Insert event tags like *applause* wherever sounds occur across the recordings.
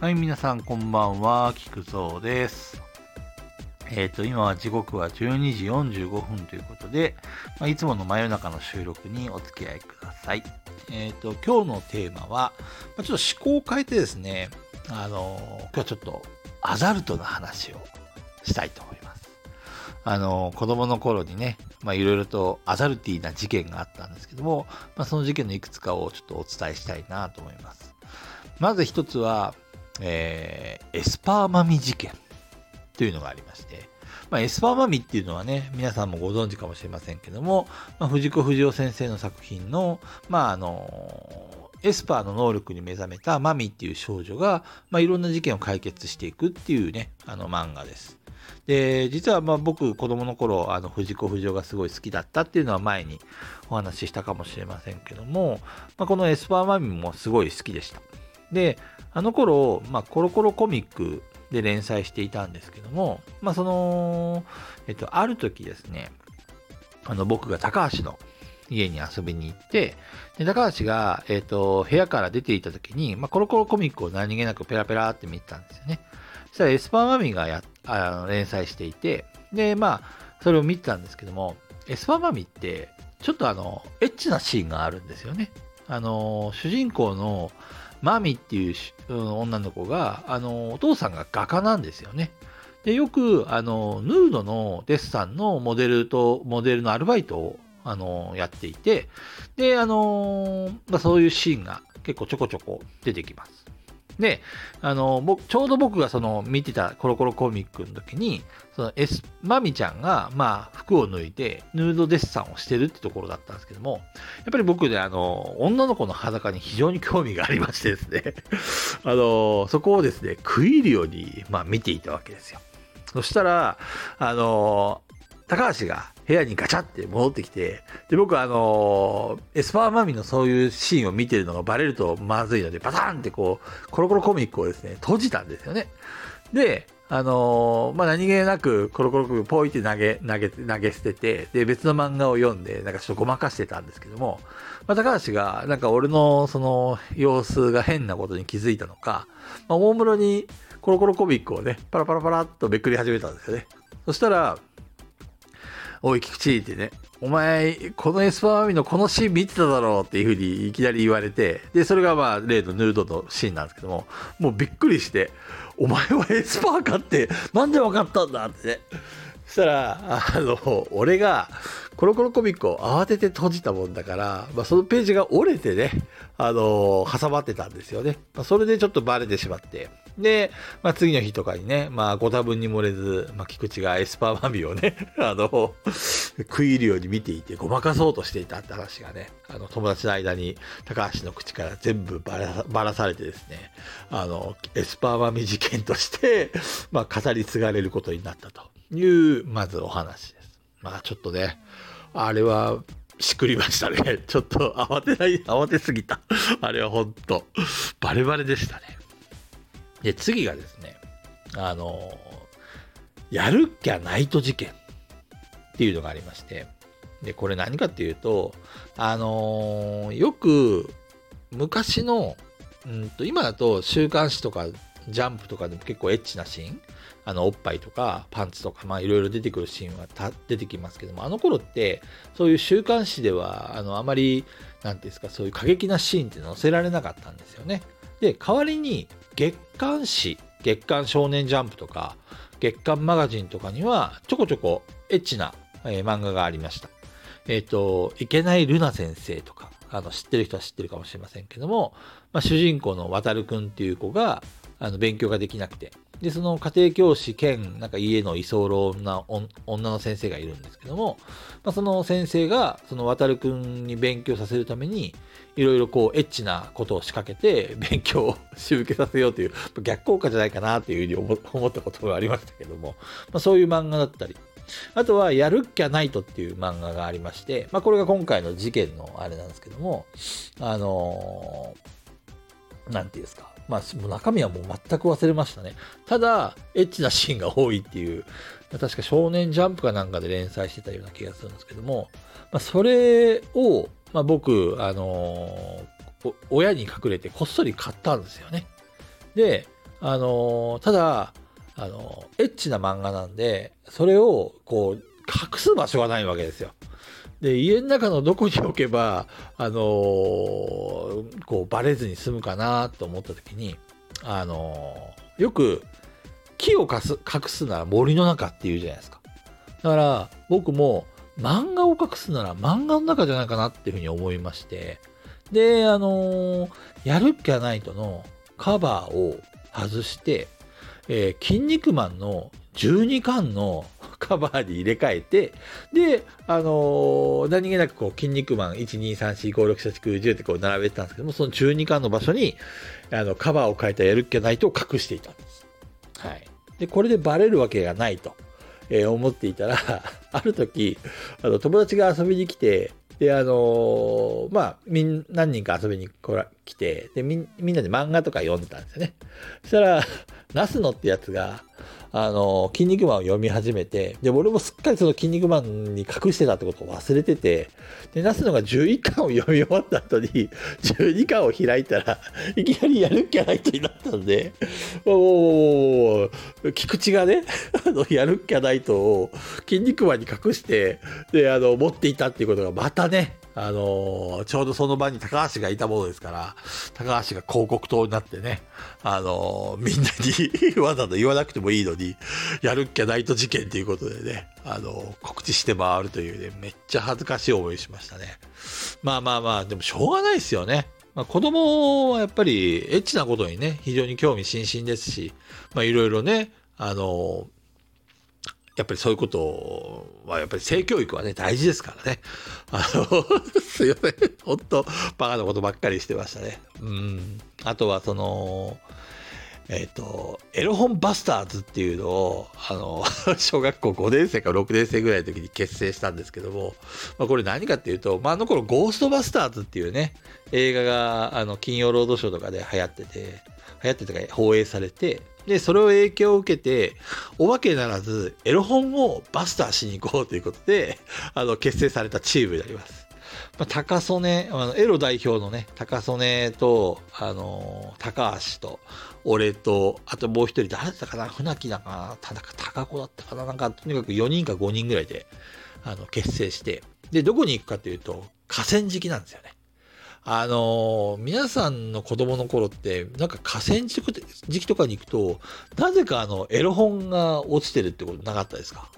はい、皆さんこんばんは、菊蔵です。えっ、と、今は時刻は12時45分ということで、まあ、いつもの真夜中の収録にお付き合いください。えっ、と、今日のテーマは、まあ、ちょっと思考を変えてですね、あのー今日はちょっとアダルトな話をしたいと思います。あの子供の頃にね、まあ、いろいろとアダルティな事件があったんですけども、まあ、その事件のいくつかをちょっとお伝えしたいなと思います。まず一つは、えーエスパー魔美事件というのがありまして、まあ、エスパー魔美っていうのはね、皆さんもご存知かもしれませんけども、まあ、藤子不二雄先生の作品の、まあ、あの、エスパーの能力に目覚めた魔美っていう少女が、まあ、いろんな事件を解決していくっていうね、あの漫画です。で、実はまあ僕、子供の頃、あの、藤子不二雄がすごい好きだったっていうのは前にお話ししたかもしれませんけども、まあ、このエスパーマミもすごい好きでした。で、あの頃、まあ、コロコロコミックで連載していたんですけども、まあ、その、えっと、ある時ですね、あの、僕が高橋の家に遊びに行って、で高橋が、えっと、部屋から出ていた時に、まあ、コロコロコミックを何気なくペラペラって見てたんですよね。そしたらエスパーマミがやあの連載していて、で、まあ、それを見てたんですけども、エスパーマミって、ちょっとあの、エッチなシーンがあるんですよね。あの、主人公のマミっていう女の子が、あの、お父さんが画家なんですよね。で、よく、あの、ヌードのデッサンのモデルと、モデルのアルバイトを、あの、やっていて、で、あの、まあ、そういうシーンが結構ちょこちょこ出てきます。で、あの、僕、ちょうど僕がその見てたコロコロコミックの時に、そのエス、マミちゃんが、まあ、服を脱いで、ヌードデッサンをしてるってところだったんですけども、やっぱり僕ね、あの、女の子の裸に非常に興味がありましてですね、*laughs* あの、そこをですね、食い入るように、まあ、見ていたわけですよ。そしたら、あの、高橋が部屋にガチャって戻ってきて、で、僕はあのエスパーマミのそういうシーンを見てるのがバレるとまずいので、バタンってこう、コロコロコミックをですね、閉じたんですよね。で、あのまあ、何気なくコロコロコミックポイって投げ、投げ、投げ捨てて、で、別の漫画を読んで、なんかちょっとごまかしてたんですけども、まあ、高橋が、なんか俺のその様子が変なことに気づいたのか、まあ、大室にコロコロコミックをね、パラパラパラっとめくり始めたんですよね。そしたら、おい、菊池ってね、お前、このエスパーマミのこのシーン見てただろうっていうふうにいきなり言われて、で、それがまあ、例のヌードのシーンなんですけども、もうびっくりして、お前はエスパーかって、なんで分かったんだってね。そしたら、あの、俺が、コロコロコミックを慌てて閉じたもんだから、まあ、そのページが折れてね、あの挟まってたんですよね。まあ、それでちょっとバレてしまって。で、まあ、次の日とかにね、まあ、ご多分に漏れず、まあ、菊池がエスパーマミをね、*laughs* あの、食い入るように見ていて、ごまかそうとしていたって話がね、あの、友達の間に高橋の口から全部ばらばらされてですね、あの、エスパーマミ事件として、まあ、語り継がれることになったという、まずお話です。まあ、ちょっとね、あれは、しくりましたね。*laughs* ちょっと慌てない、慌てすぎた。あれは本当バレバレでしたね。で、次がですね、あの、やるっきゃナイト事件っていうのがありまして、で、これ何かっていうと、あのよく昔の、うんと、今だと週刊誌とかジャンプとかでも結構エッチなシーン、あの、おっぱいとかパンツとか、まあいろいろ出てくるシーンはた出てきますけども、あの頃って、そういう週刊誌では、あの、あまり、なんていうんですか、そういう過激なシーンって載せられなかったんですよね。で、代わりに月刊誌、月刊少年ジャンプとか、月刊マガジンとかには、ちょこちょこエッチな、えー漫画がありました。えっ、と、いけないルナ先生とか、あの、知ってる人は知ってるかもしれませんけども、まあ、主人公の渡るくんっていう子が、あの、勉強ができなくて、で、その家庭教師兼、なんか家の居候な女の先生がいるんですけども、まあ、その先生が、その渡るくんに勉強させるために、いろいろこう、エッチなことを仕掛けて、*laughs* 勉強を仕受けさせようという、逆効果じゃないかなというふうに思思ったことがありましたけども、まあ、そういう漫画だったり、あとは、やるっきゃないとっていう漫画がありまして、まあ、これが今回の事件のあれなんですけども、あのーなんていうんですか。まあ、もう中身はもう全く忘れましたね。ただ、エッチなシーンが多いっていう、確か少年ジャンプかなんかで連載してたような気がするんですけども、まあ、それを、まあ、僕、あのー親に隠れてこっそり買ったんですよね。で、あの、ただ、あの、エッチな漫画なんで、それを、こう、隠す場所がないわけですよ。で、家の中のどこに置けば、あのこう、バレずに済むかなと思った時に、あのよく、木を隠す隠すなら森の中っていうじゃないですか。だから、僕も、漫画を隠すなら漫画の中じゃないかなっていうふうに思いまして、で、あのー、やるっきゃないとのカバーを外して、えー、筋肉マンの12巻のカバーに入れ替えて、で、あのー、何気なくこう、筋肉マン1、2、3、4、5、6、7、9、10ってこう並べてたんですけども、その12巻の場所に、あの、カバーを変えたやるっきゃないと隠していたんです。はい。で、これでバレるわけがないと、えー、思っていたら *laughs* ある時、あの、友達が遊びに来て、で、あのー、まあ、みん、何人か遊びに来て、で、みんなで漫画とか読んでたんですよね。そしたら、*laughs* ナスノってやつが、あの、筋肉マンを読み始めて、で、俺もすっかりその筋肉マンに隠してたってことを忘れてて、で、ナスノが11巻を読み終わった後に、*laughs* 12巻を開いたら、いきなりやる気ゃないとになったんで、おお菊池がね、*laughs* あの、やる気ゃないとを筋肉マンに隠して、で、あの、持っていたっていうことがまたね、あの、ちょうどその場に高橋がいたものですから、高橋が広告塔になってね、あの、みんなにわざわざ言わなくてもいいのに、やるっきゃないと事件ということでね、あの、告知して回るというね、めっちゃ恥ずかしい思いしましたね。まあまあまあ、でもしょうがないですよね。まあ、子供はやっぱりエッチなことにね、非常に興味津々ですし、まあいろいろね、あのやっぱりそういうことは、やっぱり性教育はね、大事ですからね。あの、*laughs* すいません。ほんと、バカなことばっかりしてましたね。うん。あとは、その、えっ、ー、と、エロ本バスターズっていうのを、あの、*laughs* 小学校5年生か6年生ぐらいの時に結成したんですけども、まあ、これ何かっていうと、まあ、あの頃、ゴーストバスターズっていうね、映画が、あの、金曜ロードショーとかで流行ってて、流行ってたか放映されて、で、それを影響を受けて、お化けならず、エロ本をバスターしに行こうということで、あの、結成されたチームであります。まあ、高曽根、あのエロ代表のね、高曽根と、あのー、高橋と、俺と、あともう一人、誰だったかな船木だかな田中高子だったかななんか、とにかく4人か5人ぐらいで、あの、結成して、で、どこに行くかというと、河川敷なんですよね。あのー、皆さんの子供の頃って、なんか河川敷時期とかに行くと、なぜかあの、エロ本が落ちてるってことなかったですか？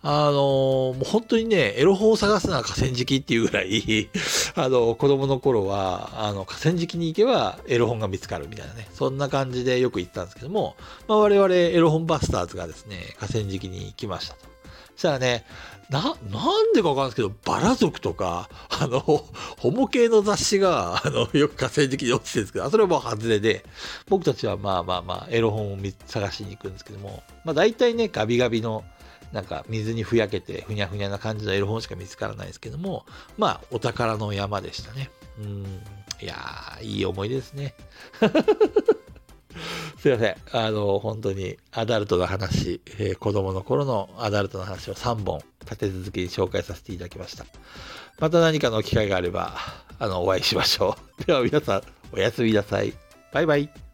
あのー、もう本当にね、エロ本を探すのは河川敷っていうぐらい *laughs* あの、子供の頃は、あの、河川敷に行けばエロ本が見つかるみたいなね、そんな感じでよく行ったんですけども、まあ、我々エロ本バスターズがですね、河川敷に行きましたと。したらね、な、なんでかわかんないですけど、バラ族とか、あの、ホモ系の雑誌が、あの、よく河川敷に落ちてるんですけど、それはもう外れで、僕たちはまあまあまあ、エロ本を探しに行くんですけども、まあ大体ね、ガビガビの、なんか水にふやけて、ふにゃふにゃな感じのエロ本しか見つからないですけども、まあ、お宝の山でしたね。うん。いやー、いい思いですね。すいません。あの、本当にアダルトの話、えー、子供の頃のアダルトの話を3本立て続けに紹介させていただきました。また何かの機会があれば、あの、お会いしましょう。*laughs* では皆さん、おやすみなさい。バイバイ。